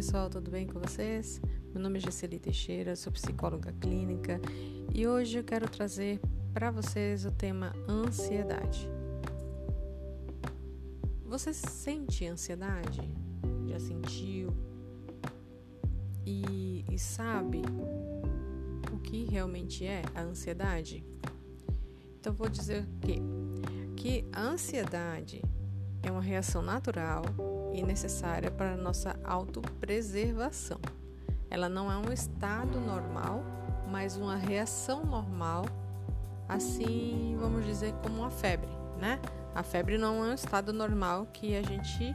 pessoal, tudo bem com vocês? Meu nome é Gesseli Teixeira, sou psicóloga clínica e hoje eu quero trazer para vocês o tema ansiedade. Você sente ansiedade? Já sentiu? E, e sabe o que realmente é a ansiedade? Então vou dizer que que a ansiedade é uma reação natural e necessária para nossa autopreservação. Ela não é um estado normal, mas uma reação normal, assim, vamos dizer, como uma febre, né? A febre não é um estado normal que a gente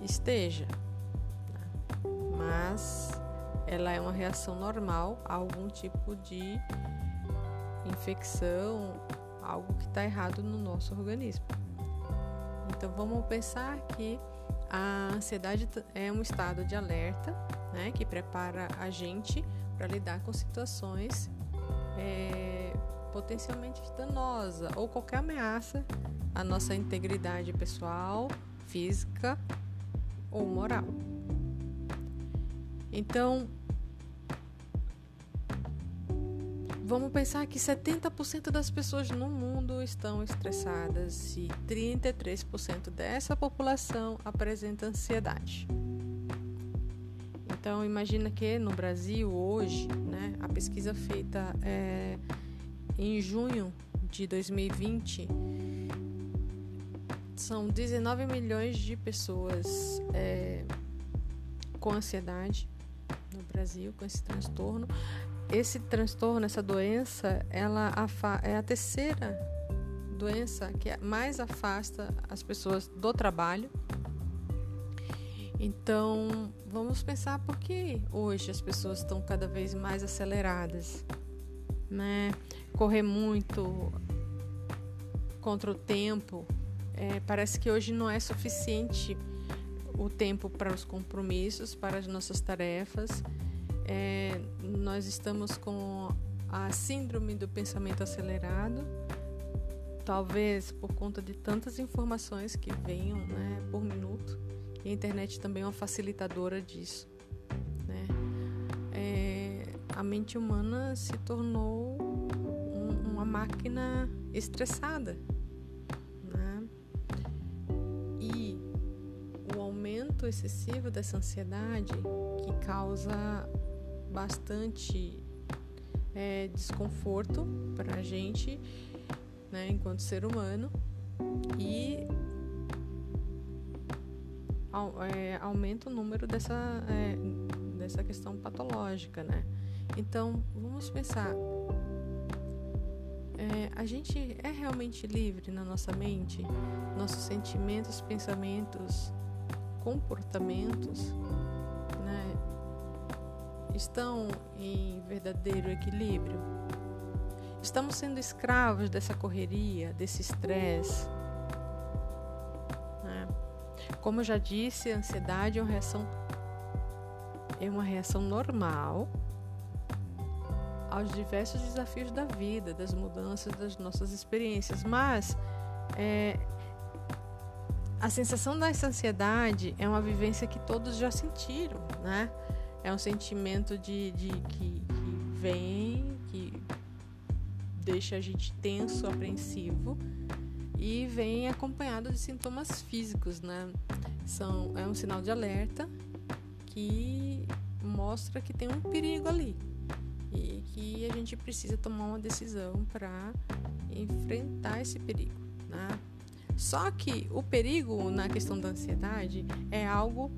esteja, né? mas ela é uma reação normal a algum tipo de infecção, algo que está errado no nosso organismo. Então vamos pensar que a ansiedade é um estado de alerta, né, que prepara a gente para lidar com situações é, potencialmente danosas ou qualquer ameaça à nossa integridade pessoal, física ou moral. Então, Vamos pensar que 70% das pessoas no mundo estão estressadas e 33% dessa população apresenta ansiedade. Então imagina que no Brasil hoje, né, a pesquisa feita é, em junho de 2020 são 19 milhões de pessoas é, com ansiedade no Brasil, com esse transtorno esse transtorno, essa doença, ela é a terceira doença que mais afasta as pessoas do trabalho. Então, vamos pensar por que hoje as pessoas estão cada vez mais aceleradas, né? Correr muito contra o tempo, é, parece que hoje não é suficiente o tempo para os compromissos, para as nossas tarefas é, nós estamos com a síndrome do pensamento acelerado, talvez por conta de tantas informações que venham né, por minuto. E a internet também é uma facilitadora disso. Né? É, a mente humana se tornou um, uma máquina estressada. Né? E o aumento excessivo dessa ansiedade que causa bastante é, desconforto para a gente, né, enquanto ser humano, e é, aumenta o número dessa, é, dessa questão patológica, né? Então, vamos pensar. É, a gente é realmente livre na nossa mente, nossos sentimentos, pensamentos, comportamentos estão em verdadeiro equilíbrio? Estamos sendo escravos dessa correria, desse estresse? Né? Como eu já disse, a ansiedade é uma reação, é uma reação normal aos diversos desafios da vida, das mudanças, das nossas experiências, mas é, a sensação dessa ansiedade é uma vivência que todos já sentiram, né? É um sentimento de, de que, que vem, que deixa a gente tenso, apreensivo e vem acompanhado de sintomas físicos, né? São, é um sinal de alerta que mostra que tem um perigo ali e que a gente precisa tomar uma decisão para enfrentar esse perigo, né? Só que o perigo na questão da ansiedade é algo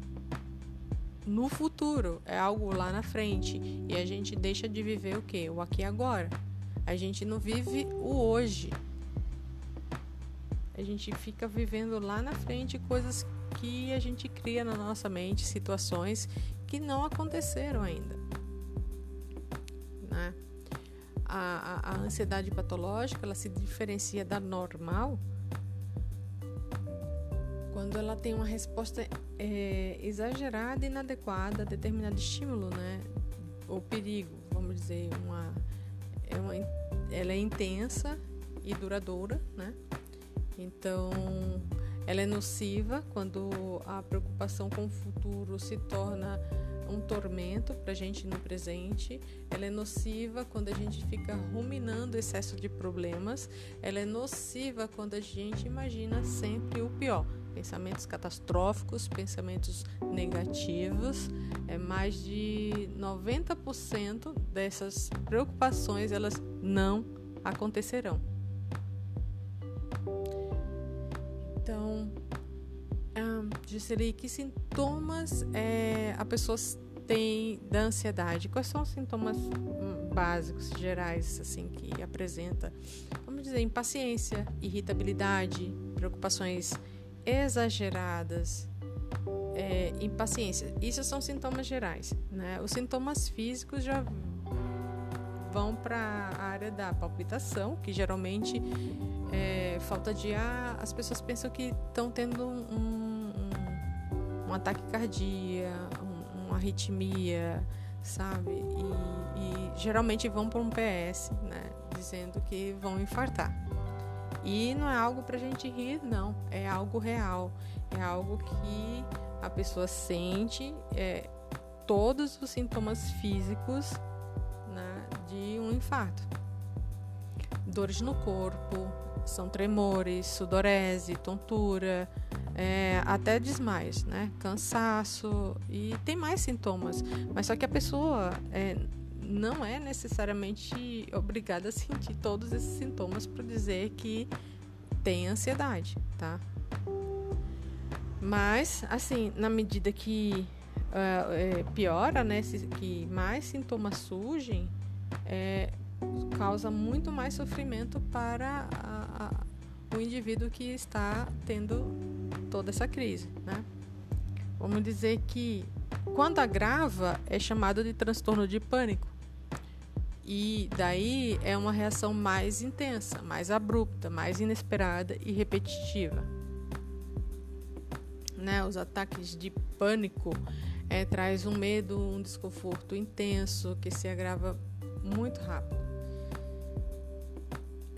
no futuro, é algo lá na frente. E a gente deixa de viver o que? O aqui e agora. A gente não vive o hoje. A gente fica vivendo lá na frente coisas que a gente cria na nossa mente, situações que não aconteceram ainda. Né? A, a, a ansiedade patológica ela se diferencia da normal quando ela tem uma resposta é, exagerada e inadequada a determinado estímulo, né? Ou perigo, vamos dizer, uma, é uma, ela é intensa e duradoura, né? Então, Ela é nociva quando a preocupação com o futuro se torna um tormento para a gente no presente. Ela é nociva quando a gente fica ruminando excesso de problemas. Ela é nociva quando a gente imagina sempre o pior. Pensamentos catastróficos, pensamentos negativos. É mais de 90% dessas preocupações elas não acontecerão. Então, um, Gisele, que sintomas é, a pessoa tem da ansiedade? Quais são os sintomas hum, básicos, gerais, assim, que apresenta? Vamos dizer, impaciência, irritabilidade, preocupações exageradas, é, impaciência. Isso são sintomas gerais, né? Os sintomas físicos já vão para a área da palpitação, que geralmente é, falta de ar, as pessoas pensam que estão tendo um, um, um, ataque cardíaco, um, uma arritmia, sabe? E, e geralmente vão para um PS, né? Dizendo que vão infartar. E não é algo para a gente rir, não. É algo real. É algo que a pessoa sente é, todos os sintomas físicos né, de um infarto. Dores no corpo, são tremores, sudorese, tontura, é, até desmaios, né? Cansaço e tem mais sintomas. Mas só que a pessoa é, não é necessariamente obrigada a sentir todos esses sintomas para dizer que tem ansiedade, tá? Mas, assim, na medida que uh, é, piora, né, que mais sintomas surgem, é, causa muito mais sofrimento para a, a, o indivíduo que está tendo toda essa crise, né? Vamos dizer que quando agrava é chamado de transtorno de pânico. E daí é uma reação mais intensa, mais abrupta, mais inesperada e repetitiva. Né? Os ataques de pânico é, traz um medo, um desconforto intenso que se agrava muito rápido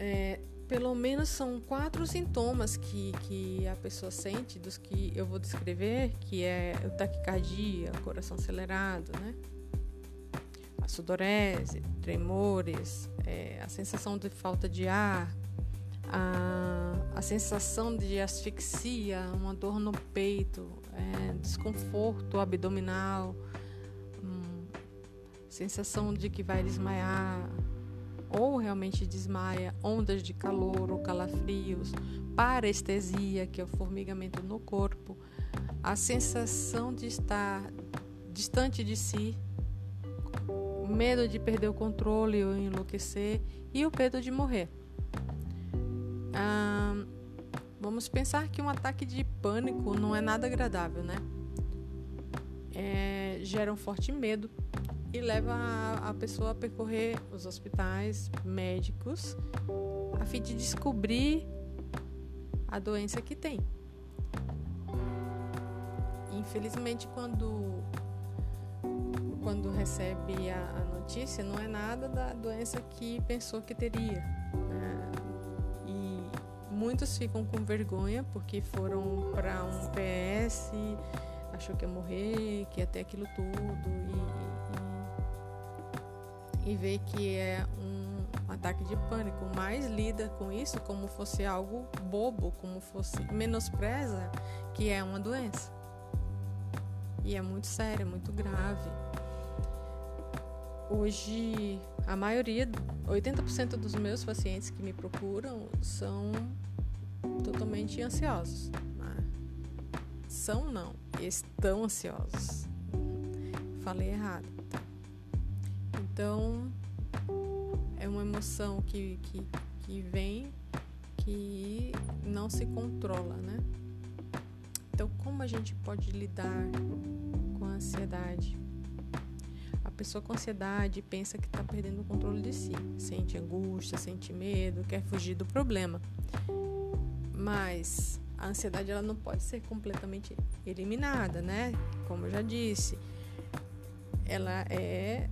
é, pelo menos são quatro sintomas que, que a pessoa sente, dos que eu vou descrever, que é o taquicardia, coração acelerado, né? Sudorese, tremores, é, a sensação de falta de ar, a, a sensação de asfixia, uma dor no peito, é, desconforto abdominal, hum, sensação de que vai desmaiar, ou realmente desmaia, ondas de calor ou calafrios, parestesia, que é o formigamento no corpo, a sensação de estar distante de si, medo de perder o controle ou enlouquecer e o medo de morrer. Ah, vamos pensar que um ataque de pânico não é nada agradável, né? É, gera um forte medo, e leva a, a pessoa a percorrer os hospitais médicos a fim de descobrir a doença que tem. Infelizmente, quando quando recebe a, a, notícia, não é nada da doença que pensou que teria. Né? E muitos ficam com vergonha porque foram para um PS, achou que ia morrer, que ia ter aquilo tudo e, e vê que é um ataque de pânico, mas lida com isso como fosse algo bobo, como fosse menospreza que é uma doença. E é muito séria, muito grave. Hoje, a maioria, 80% dos meus pacientes que me procuram são totalmente ansiosos. Né? São não, estão ansiosos. Falei errado. Então, é uma emoção que, que, que vem que não se controla, né? Então, como a gente pode lidar com a ansiedade? Pessoa com ansiedade pensa que está perdendo o controle de si, sente angústia, sente medo, quer fugir do problema. Mas a ansiedade ela não pode ser completamente eliminada, né? Como eu já disse, ela é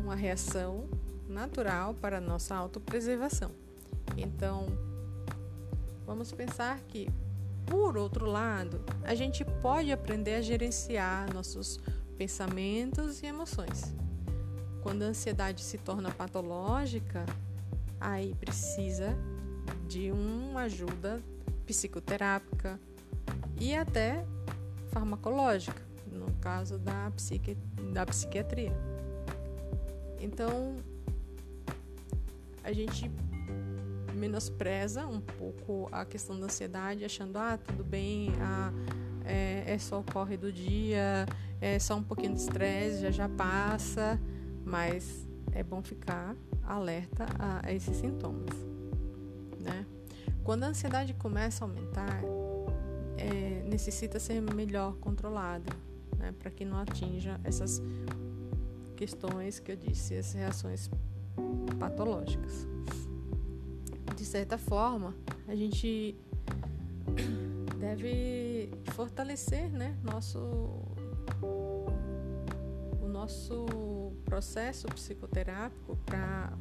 uma reação natural para a nossa autopreservação. Então, vamos pensar que Por outro lado, a gente pode aprender a gerenciar nossos pensamentos e emoções. Quando a ansiedade se torna patológica, aí precisa de uma ajuda psicoterápica e até farmacológica, no caso da, psiqui da psiquiatria. Então, a gente menospreza um pouco a questão da ansiedade, achando, ah, tudo bem, ah, é, é só o corre do dia, é só um pouquinho de estresse, já já passa, mas é bom ficar alerta a, esses sintomas, né? Quando a ansiedade começa a aumentar, é, necessita ser melhor controlada, né, para que não atinja essas questões que eu disse, as reações patológicas. De certa forma, a gente deve fortalecer, né, nosso o nosso processo psicoterápico para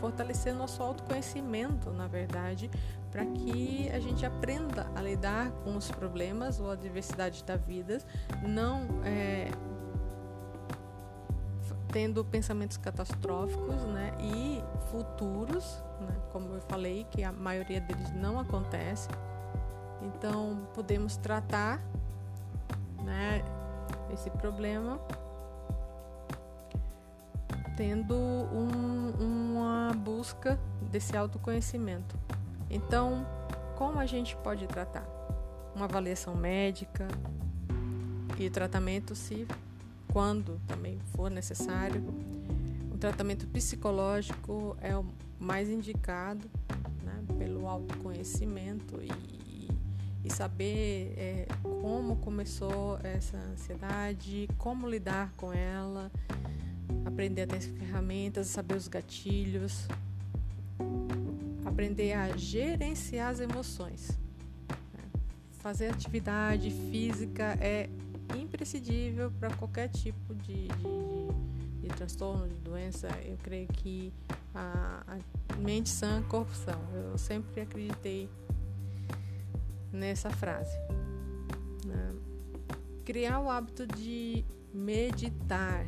fortalecer nosso autoconhecimento, na verdade, para que a gente aprenda a lidar com os problemas ou a diversidade da vida, não é, tendo pensamentos catastróficos né, e futuros, né, como eu falei, que a maioria deles não acontece. Então, podemos tratar né, esse problema tendo um, uma busca desse autoconhecimento. Então, como a gente pode tratar? Uma avaliação médica e tratamento se quando também for necessário. O tratamento psicológico é o mais indicado né, pelo autoconhecimento e, e saber é, como começou essa ansiedade, como lidar com ela, aprender a ter ferramentas, saber os gatilhos, aprender a gerenciar as emoções. Né. Fazer atividade física é imprescindível para qualquer tipo de, de, de, transtorno, de doença. Eu creio que a, a mente sã, corpo são. Eu sempre acreditei nessa frase. Né? Criar o hábito de meditar.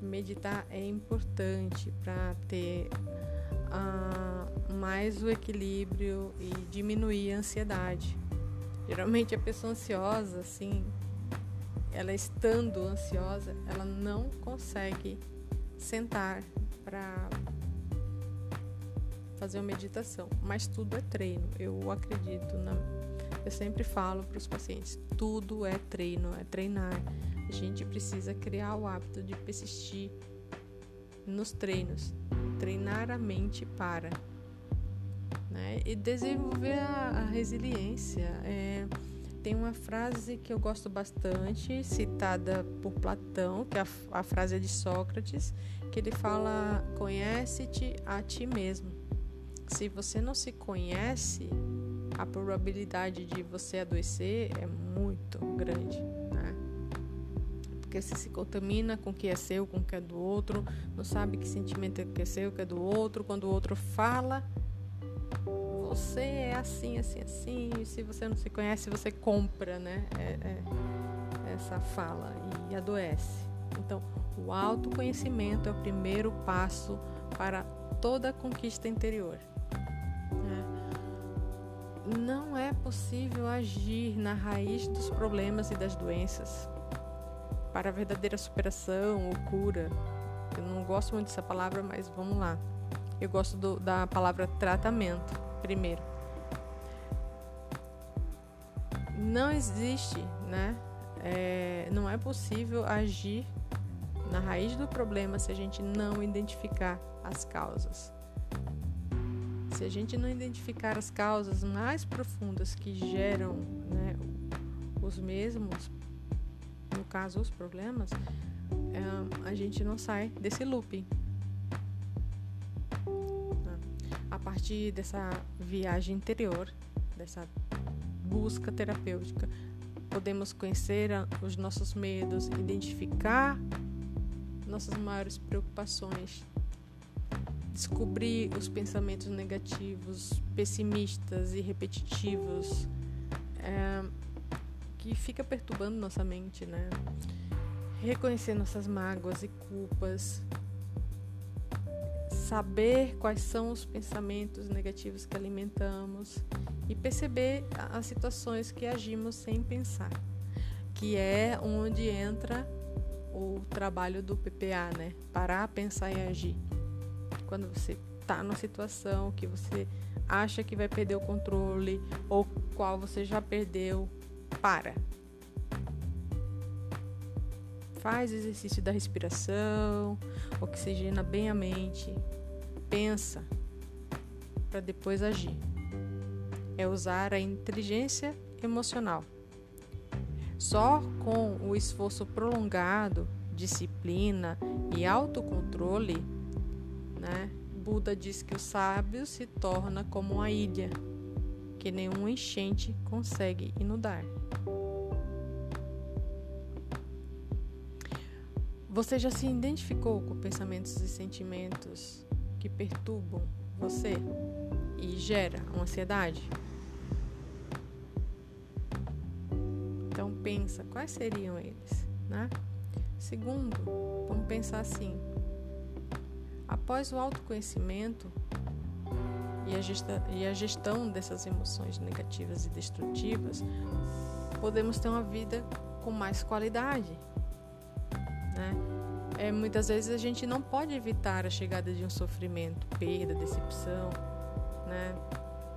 Meditar é importante para ter uh, mais o equilíbrio e diminuir a ansiedade. Geralmente a pessoa ansiosa, assim, ela estando ansiosa, ela não consegue sentar para fazer uma meditação, mas tudo é treino. Eu acredito na eu sempre falo para os pacientes, tudo é treino, é treinar. A gente precisa criar o hábito de persistir nos treinos, treinar a mente para, né? E desenvolver a, a resiliência. É, tem uma frase que eu gosto bastante, citada por Platão, que é a, a frase de Sócrates, que ele fala: Conhece-te a ti mesmo. Se você não se conhece, a probabilidade de você adoecer é muito grande, né? Porque você se contamina com o que é seu, com o que é do outro, não sabe que sentimento é que é seu, que é do outro. Quando o outro fala, você é assim, assim, assim, e se você não se conhece, você compra, né? É, é, essa fala e adoece. Então, o autoconhecimento é o primeiro passo para toda conquista interior. Não é possível agir na raiz dos problemas e das doenças para a verdadeira superação ou cura. Eu não gosto muito dessa palavra, mas vamos lá. Eu gosto do, da palavra tratamento primeiro. Não existe, né? É, não é possível agir na raiz do problema se a gente não identificar as causas. Se a gente não identificar as causas mais profundas que geram né, os mesmos, no caso os problemas, é, a gente não sai desse looping. a partir dessa viagem interior, dessa busca terapêutica, podemos conhecer os nossos medos, identificar nossas maiores preocupações, descobrir os pensamentos negativos, pessimistas e repetitivos, é, que fica perturbando nossa mente, né? Reconhecer nossas mágoas e culpas, saber quais são os pensamentos negativos que alimentamos e perceber as situações que agimos sem pensar, que é onde entra o trabalho do PPA, né? Parar, pensar e agir. Quando você está numa situação que você acha que vai perder o controle ou qual você já perdeu, para. Faz exercício da respiração, oxigena bem a mente, pensa para depois agir. É usar a inteligência emocional. Só com o esforço prolongado, disciplina e autocontrole, né? Buda diz que o sábio se torna como uma ilha que nenhum enchente consegue inundar. Você já se identificou com pensamentos e sentimentos que perturbam você e gera uma ansiedade? Então pensa, quais seriam eles, né? Segundo, vamos pensar assim: após o autoconhecimento e a, gesta, e a gestão dessas emoções negativas e destrutivas, podemos ter uma vida com mais qualidade, né? É, muitas vezes a gente não pode evitar a chegada de um sofrimento, perda, decepção, né?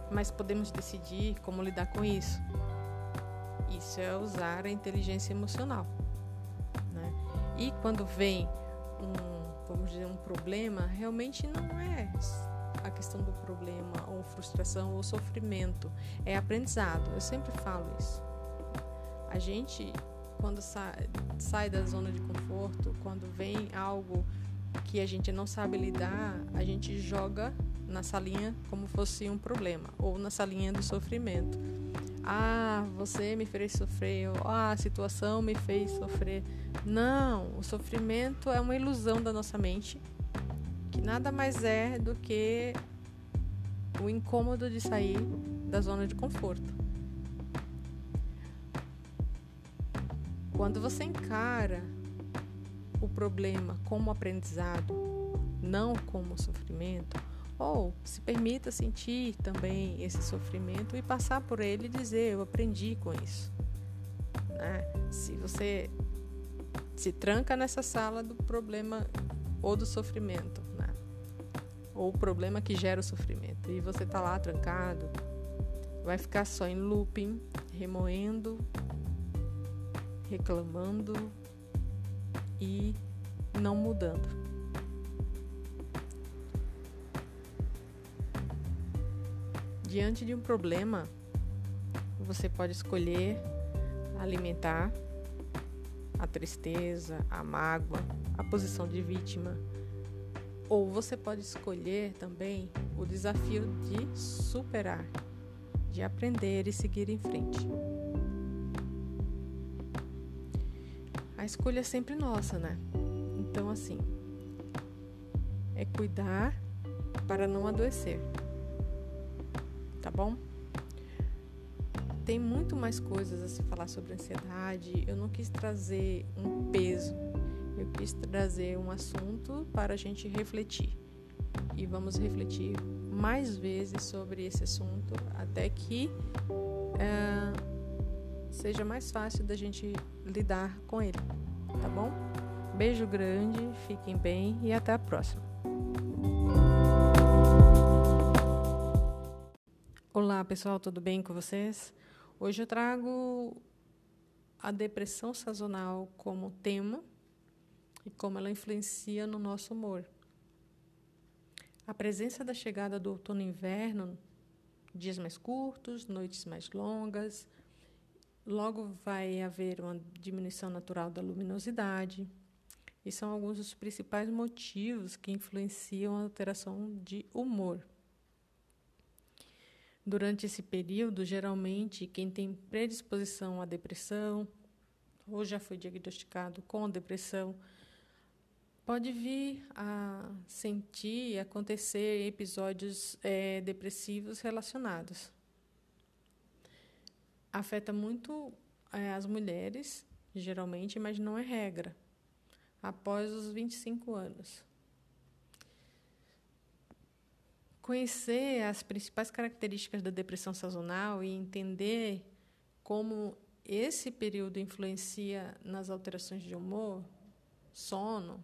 Mas podemos decidir como lidar com isso. Isso é usar a inteligência emocional, né? E quando vem um, vamos dizer, um problema, realmente não é a questão do problema ou frustração ou sofrimento, é aprendizado. Eu sempre falo isso. A gente quando sai, sai da zona de conforto, quando vem algo que a gente não sabe lidar, a gente joga na salinha como fosse um problema ou na salinha do sofrimento. Ah, você me fez sofrer, ou, ah, a situação me fez sofrer. Não, o sofrimento é uma ilusão da nossa mente, que nada mais é do que o incômodo de sair da zona de conforto. Quando você encara o problema como aprendizado, não como sofrimento, ou se permita sentir também esse sofrimento e passar por ele e dizer: Eu aprendi com isso. Né? Se você se tranca nessa sala do problema ou do sofrimento, né? ou o problema que gera o sofrimento, e você está lá trancado, vai ficar só em looping, remoendo reclamando e não mudando. Diante de um problema, você pode escolher alimentar a tristeza, a mágoa, a posição de vítima. Ou você pode escolher também o desafio de superar, de aprender e seguir em frente. a escolha é sempre nossa, né? Então, assim, é cuidar para não adoecer, tá bom? Tem muito mais coisas a se falar sobre ansiedade. Eu não quis trazer um peso, eu quis trazer um assunto para a gente refletir. E vamos refletir mais vezes sobre esse assunto até que é, seja mais fácil da gente lidar com ele, tá bom? Beijo grande, fiquem bem e até a próxima. Olá pessoal, tudo bem com vocês? Hoje eu trago a depressão sazonal como tema e como ela influencia no nosso humor. A presença da chegada do outono e inverno, dias mais curtos, noites mais longas, Logo vai haver uma diminuição natural da luminosidade. E são alguns dos principais motivos que influenciam a alteração de humor. Durante esse período, geralmente, quem tem predisposição à depressão ou já foi diagnosticado com depressão pode vir a sentir, acontecer episódios é, depressivos relacionados. afeta muito é, as mulheres, geralmente, mas não é regra, após os 25 anos. Conhecer as principais características da depressão sazonal e entender como esse período influencia nas alterações de humor, sono,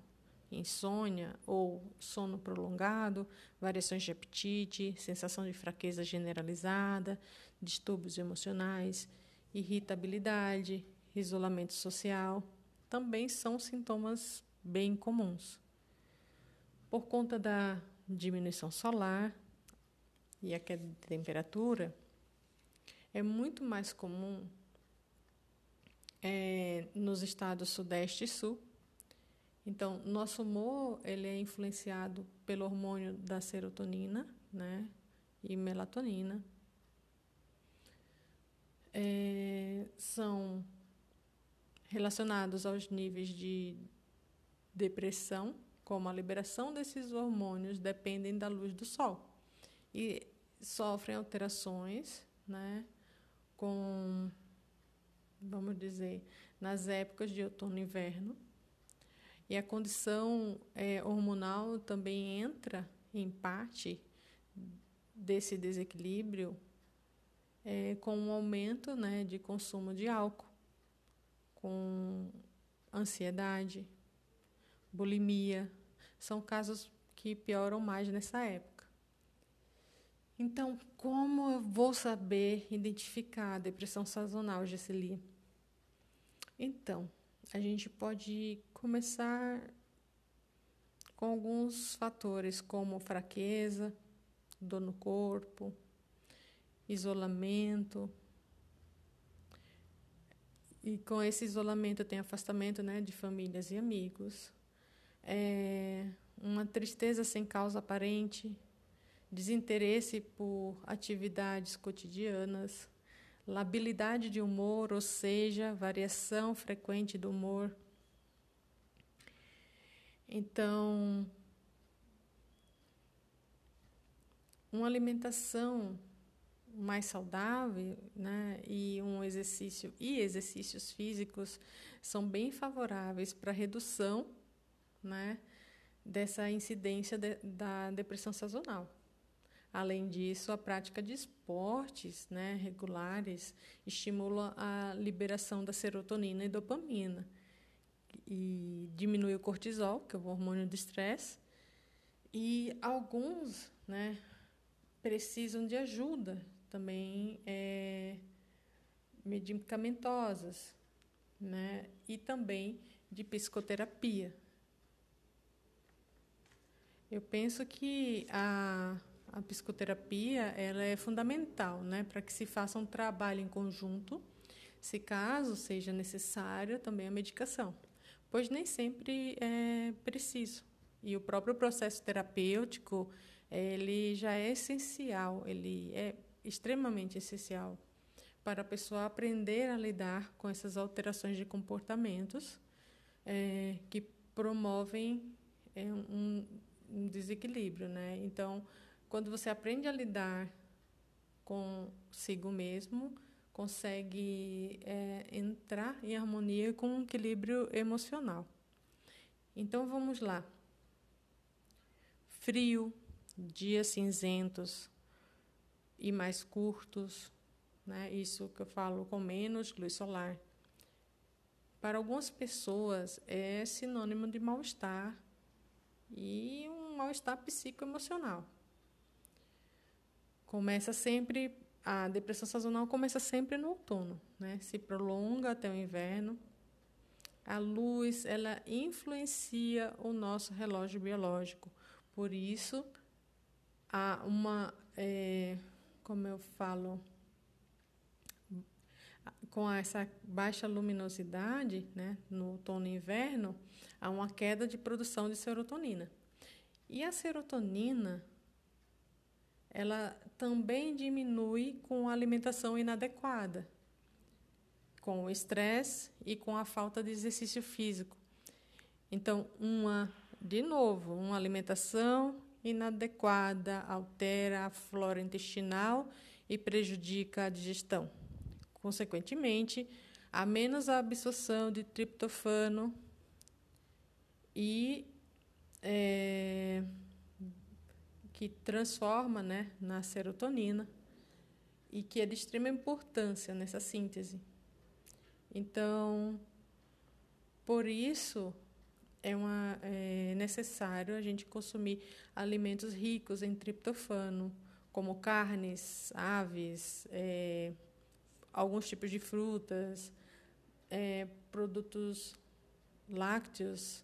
insônia ou sono prolongado, variações de apetite, sensação de fraqueza generalizada, distúrbios emocionais, irritabilidade, isolamento social, também são sintomas bem comuns. Por conta da diminuição solar e a queda de temperatura, é muito mais comum é, nos estados Sudeste e Sul. Então, nosso humor ele é influenciado pelo hormônio da serotonina né, e melatonina. É, são relacionados aos níveis de depressão, como a liberação desses hormônios dependem da luz do sol e sofrem alterações, né, com, vamos dizer, nas épocas de outono e inverno. E a condição é, hormonal também entra em parte desse desequilíbrio é, com um aumento né, de consumo de álcool, com ansiedade, bulimia. São casos que pioram mais nessa época. Então, como eu vou saber identificar a depressão sazonal, Gesseli? Então, a gente pode começar com alguns fatores, como fraqueza, dor no corpo, isolamento. E com esse isolamento tem afastamento né, de famílias e amigos, é uma tristeza sem causa aparente, desinteresse por atividades cotidianas, labilidade de humor, ou seja, variação frequente do humor. Então, uma alimentação mais saudável, né, e um exercício e exercícios físicos são bem favoráveis para redução, né, dessa incidência de, da depressão sazonal. Além disso, a prática de esportes né, regulares estimula a liberação da serotonina e dopamina e diminui o cortisol, que é o hormônio do estresse. E alguns né, precisam de ajuda também é, medicamentosas né, e também de psicoterapia. Eu penso que a a psicoterapia ela é fundamental né, para que se faça um trabalho em conjunto, se caso seja necessária também a medicação, pois nem sempre é preciso. E o próprio processo terapêutico ele já é essencial, ele é extremamente essencial para a pessoa aprender a lidar com essas alterações de comportamentos é, que promovem é, um, um desequilíbrio, né? Então quando você aprende a lidar consigo mesmo, consegue é, entrar em harmonia com um equilíbrio emocional. Então vamos lá. Frio, dias cinzentos e mais curtos, né? Isso que eu falo com menos luz solar. Para algumas pessoas é sinônimo de mal-estar e um mal-estar psicoemocional. Começa sempre a depressão sazonal começa sempre no outono, né? Se prolonga até o inverno. A luz, ela influencia o nosso relógio biológico. Por isso, há uma, é, como eu falo, com essa baixa luminosidade, né, no outono e inverno, há uma queda de produção de serotonina. E a serotonina ela também diminui com a alimentação inadequada, com o estresse e com a falta de exercício físico. Então, uma, de novo, uma alimentação inadequada altera a flora intestinal e prejudica a digestão. Consequentemente, há menos absorção de triptofano e é, que transforma né, na serotonina e que é de extrema importância nessa síntese. Então, por isso é, uma, é necessário a gente consumir alimentos ricos em triptofano, como carnes, aves, é, alguns tipos de frutas, é, produtos lácteos.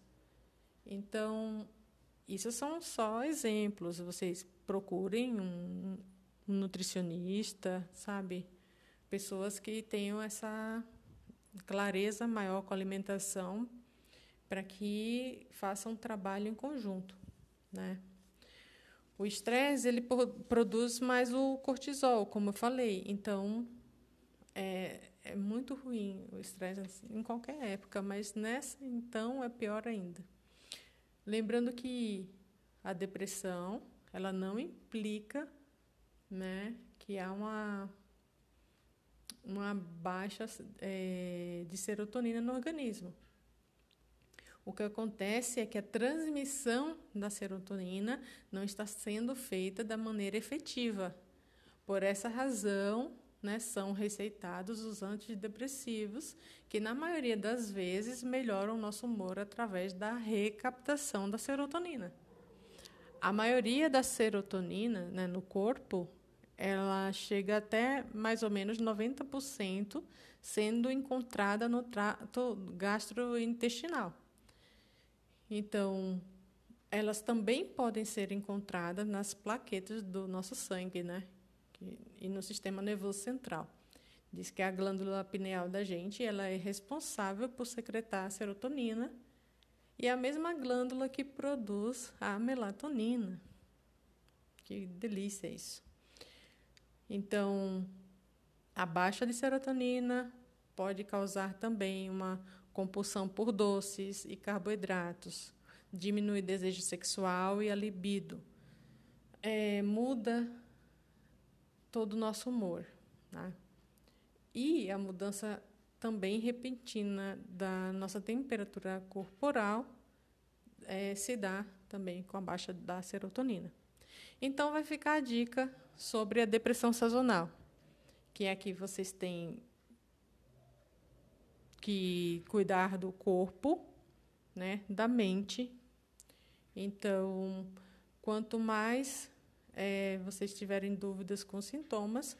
Então, isso são só exemplos. Vocês procurem um, um nutricionista, sabe? Pessoas que tenham essa clareza maior com a alimentação para que façam um trabalho em conjunto, né? O estresse ele produz mais o cortisol, como eu falei. Então é, é muito ruim o estresse assim, em qualquer época, mas nessa então é pior ainda. Lembrando que a depressão ela não implica, né, que há uma uma baixa é, de serotonina no organismo. O que acontece é que a transmissão da serotonina não está sendo feita da maneira efetiva. Por essa razão, né, são receitados os antidepressivos, que na maioria das vezes melhoram o nosso humor através da recaptação da serotonina. A maioria da serotonina né, no corpo, ela chega até mais ou menos 90% sendo encontrada no trato gastrointestinal. Então, elas também podem ser encontradas nas plaquetas do nosso sangue, né? E no sistema nervoso central. Diz que a glândula pineal da gente, ela é responsável por secretar a serotonina e é a mesma glândula que produz a melatonina. Que delícia isso. Então, a baixa de serotonina pode causar também uma compulsão por doces e carboidratos, diminui o desejo sexual e a libido, é, muda todo o nosso humor. Né? E a mudança também repentina da nossa temperatura corporal é, se dá também com a baixa da serotonina. Então, vai ficar a dica sobre a depressão sazonal, que é que vocês têm que cuidar do corpo, né, da mente. Então, quanto mais é, vocês tiverem dúvidas com sintomas,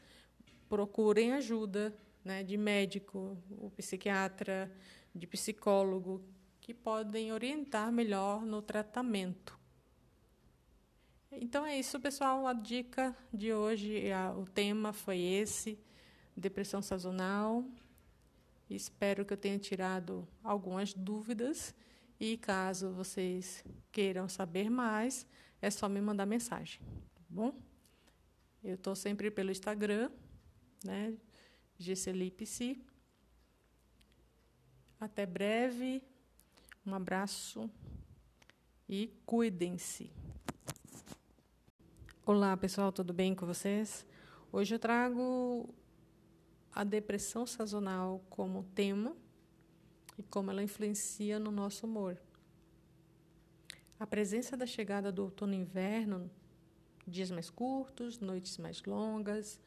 procurem ajuda né, de médico, o psiquiatra, de psicólogo, que podem orientar melhor no tratamento. Então é isso, pessoal. A dica de hoje, a, o tema foi esse: depressão sazonal. Espero que eu tenha tirado algumas dúvidas e caso vocês queiram saber mais, é só me mandar mensagem, bom? Eu estou sempre pelo Instagram, né? Gesselipse. Até breve. Um abraço e cuidem-se. Olá, pessoal, tudo bem com vocês? Hoje eu trago a depressão sazonal como tema e como ela influencia no nosso humor. A presença da chegada do outono e inverno, dias mais curtos, noites mais longas,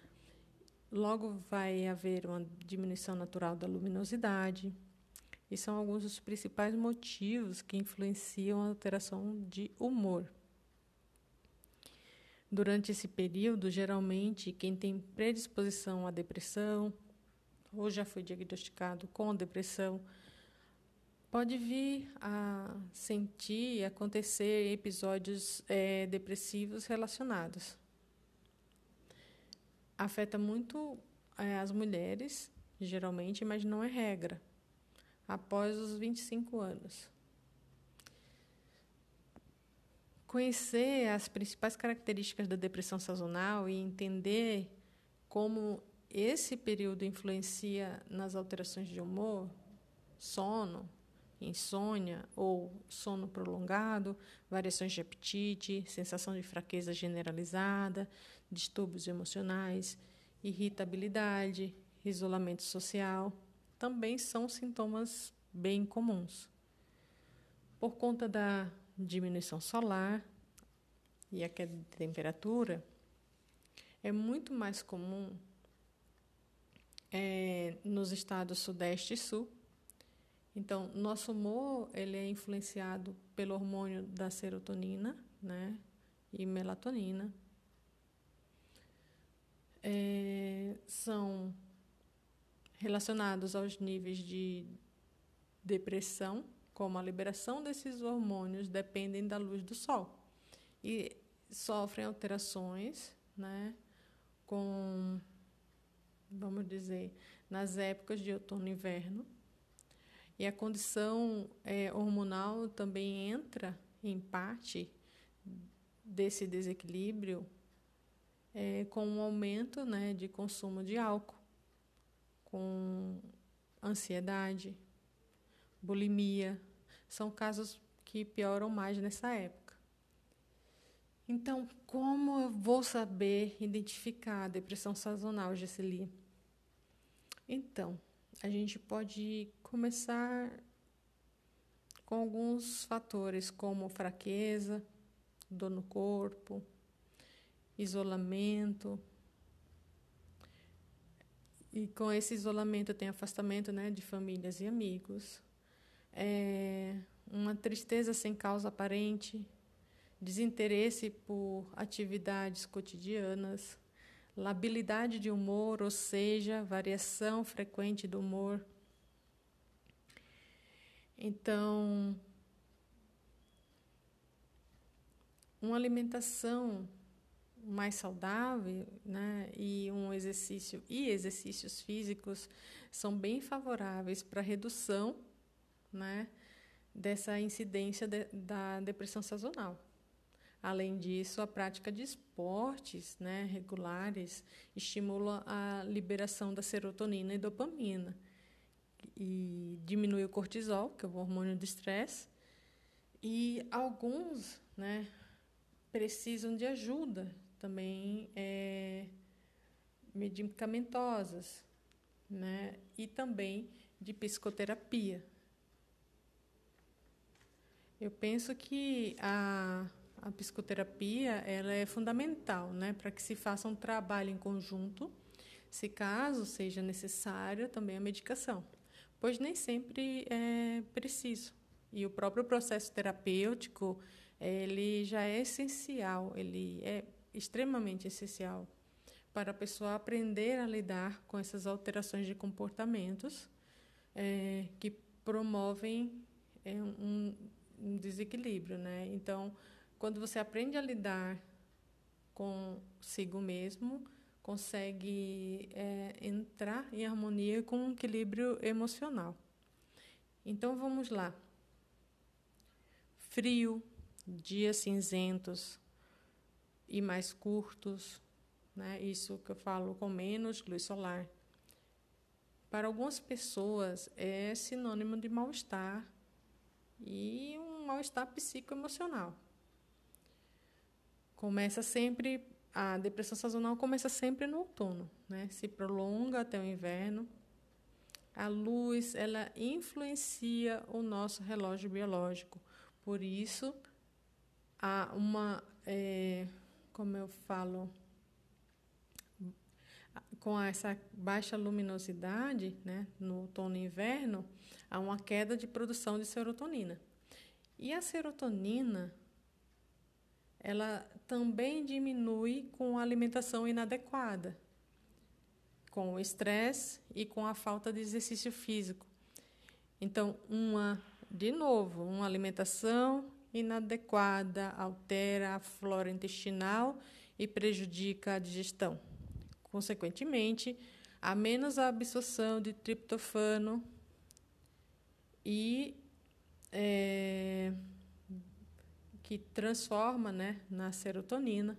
logo vai haver uma diminuição natural da luminosidade. E são alguns dos principais motivos que influenciam a alteração de humor. Durante esse período, geralmente, quem tem predisposição à depressão ou já foi diagnosticado com depressão pode vir a sentir, acontecer episódios é, depressivos relacionados. Afeta muito é, as mulheres, geralmente, mas não é regra, após os 25 anos. Conhecer as principais características da depressão sazonal e entender como esse período influencia nas alterações de humor, sono, insônia ou sono prolongado, variações de apetite, sensação de fraqueza generalizada, distúrbios emocionais, irritabilidade, isolamento social, também são sintomas bem comuns. Por conta da diminuição solar e a queda de temperatura, é muito mais comum é, nos estados Sudeste e Sul. Então, nosso humor ele é influenciado pelo hormônio da serotonina, né, e melatonina. É, são relacionados aos níveis de depressão, como a liberação desses hormônios dependem da luz do sol e sofrem alterações, né, com vamos dizer, nas épocas de outono e inverno. E a condição é, hormonal também entra em parte desse desequilíbrio é, com um aumento né, de consumo de álcool, com ansiedade, bulimia. São casos que pioram mais nessa época. Então, como eu vou saber identificar a depressão sazonal, Gesseli? Então, a gente pode começar com alguns fatores como fraqueza, dor no corpo, isolamento. E com esse isolamento tem afastamento né, de famílias e amigos. É uma tristeza sem causa aparente, desinteresse por atividades cotidianas, labilidade de humor, ou seja, variação frequente do humor. Então, uma alimentação mais saudável, né, e um exercício e exercícios físicos são bem favoráveis para redução, né, dessa incidência de, da depressão sazonal. Além disso, a prática de esportes né, regulares estimula a liberação da serotonina e dopamina e diminui o cortisol, que é o hormônio do estresse. E alguns né, precisam de ajuda também é, medicamentosas né, e também de psicoterapia. Eu penso que a a psicoterapia ela é fundamental né, para que se faça um trabalho em conjunto, se caso seja necessária também a medicação, pois nem sempre é preciso. E o próprio processo terapêutico ele já é essencial, ele é extremamente essencial para a pessoa aprender a lidar com essas alterações de comportamentos é, que promovem é, um, um desequilíbrio, né? Então quando você aprende a lidar consigo mesmo, consegue é, entrar em harmonia com um equilíbrio emocional. Então vamos lá. Frio, dias cinzentos e mais curtos, né? Isso que eu falo com menos luz solar. Para algumas pessoas é sinônimo de mal-estar e um mal-estar psicoemocional. Começa sempre a depressão sazonal começa sempre no outono, né? Se prolonga até o inverno. A luz, ela influencia o nosso relógio biológico. Por isso, há uma, é, como eu falo, com essa baixa luminosidade, né, no outono e inverno, há uma queda de produção de serotonina. E a serotonina, ela também diminui com a alimentação inadequada, com o estresse e com a falta de exercício físico. Então, uma, de novo, uma alimentação inadequada altera a flora intestinal e prejudica a digestão. Consequentemente, há menos absorção de triptofano e é, que transforma né, na serotonina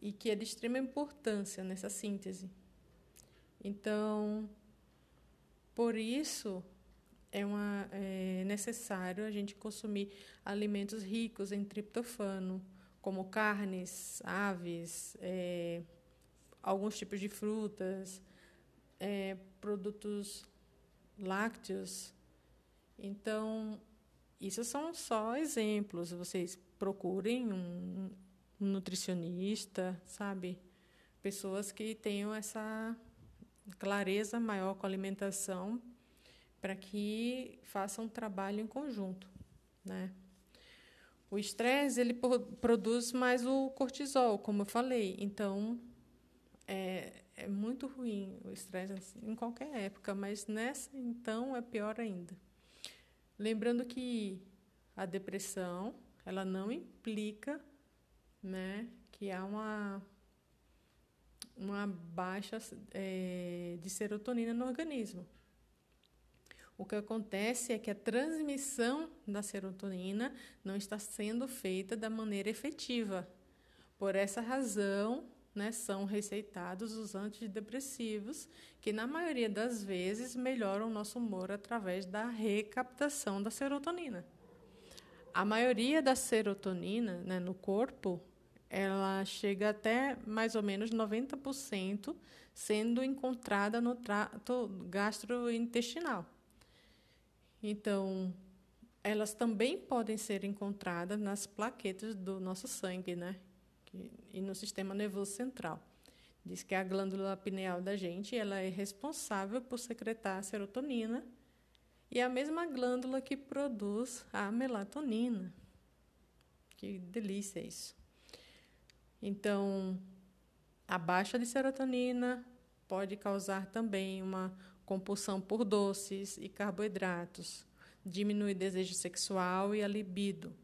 e que é de extrema importância nessa síntese. Então, por isso é, uma, é necessário a gente consumir alimentos ricos em triptofano, como carnes, aves, é, alguns tipos de frutas, é, produtos lácteos. Então, isso são só exemplos. Vocês procurem um, nutricionista, sabe? Pessoas que tenham essa clareza maior com a alimentação para que façam um trabalho em conjunto, né? O estresse ele produz mais o cortisol, como eu falei. Então é, é muito ruim o estresse assim, em qualquer época, mas nessa então é pior ainda. Lembrando que a depressão ela não implica, né, que há uma uma baixa é, de serotonina no organismo. O que acontece é que a transmissão da serotonina não está sendo feita da maneira efetiva. Por essa razão, né, são receitados os antidepressivos, que na maioria das vezes melhoram o nosso humor através da recaptação da serotonina. A maioria da serotonina né, no corpo ela chega até mais ou menos 90% sendo encontrada no trato gastrointestinal. Então, elas também podem ser encontradas nas plaquetas do nosso sangue, né? E no sistema nervoso central. Diz que a glândula pineal da gente ela é responsável por secretar a serotonina e é a mesma glândula que produz a melatonina. Que delícia isso. Então, a baixa de serotonina pode causar também uma compulsão por doces e carboidratos, diminui o desejo sexual e a libido,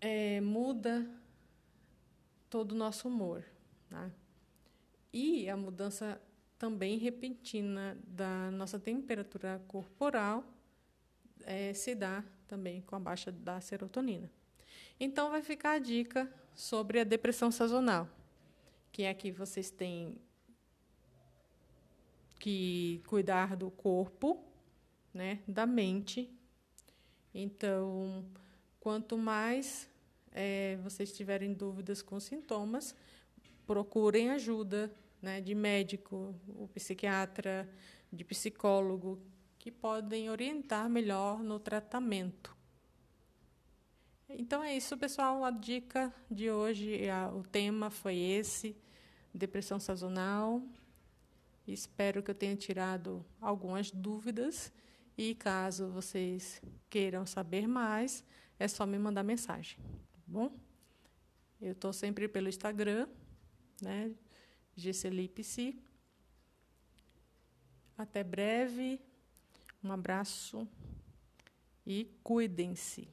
é, muda todo o nosso humor. Tá? E a mudança também repentina da nossa temperatura corporal é, se dá também com a baixa da serotonina. Então, vai ficar a dica sobre a depressão sazonal, que é que vocês têm que cuidar do corpo, né, da mente. Então, quanto mais é, vocês tiverem dúvidas com sintomas, procurem ajuda né, de médico, o psiquiatra, de psicólogo, que podem orientar melhor no tratamento. Então é isso, pessoal. A dica de hoje, a, o tema foi esse: depressão sazonal. Espero que eu tenha tirado algumas dúvidas. E caso vocês queiram saber mais, é só me mandar mensagem. Bom? Eu estou sempre pelo Instagram, né? Gesselipse. Até breve. Um abraço e cuidem-se.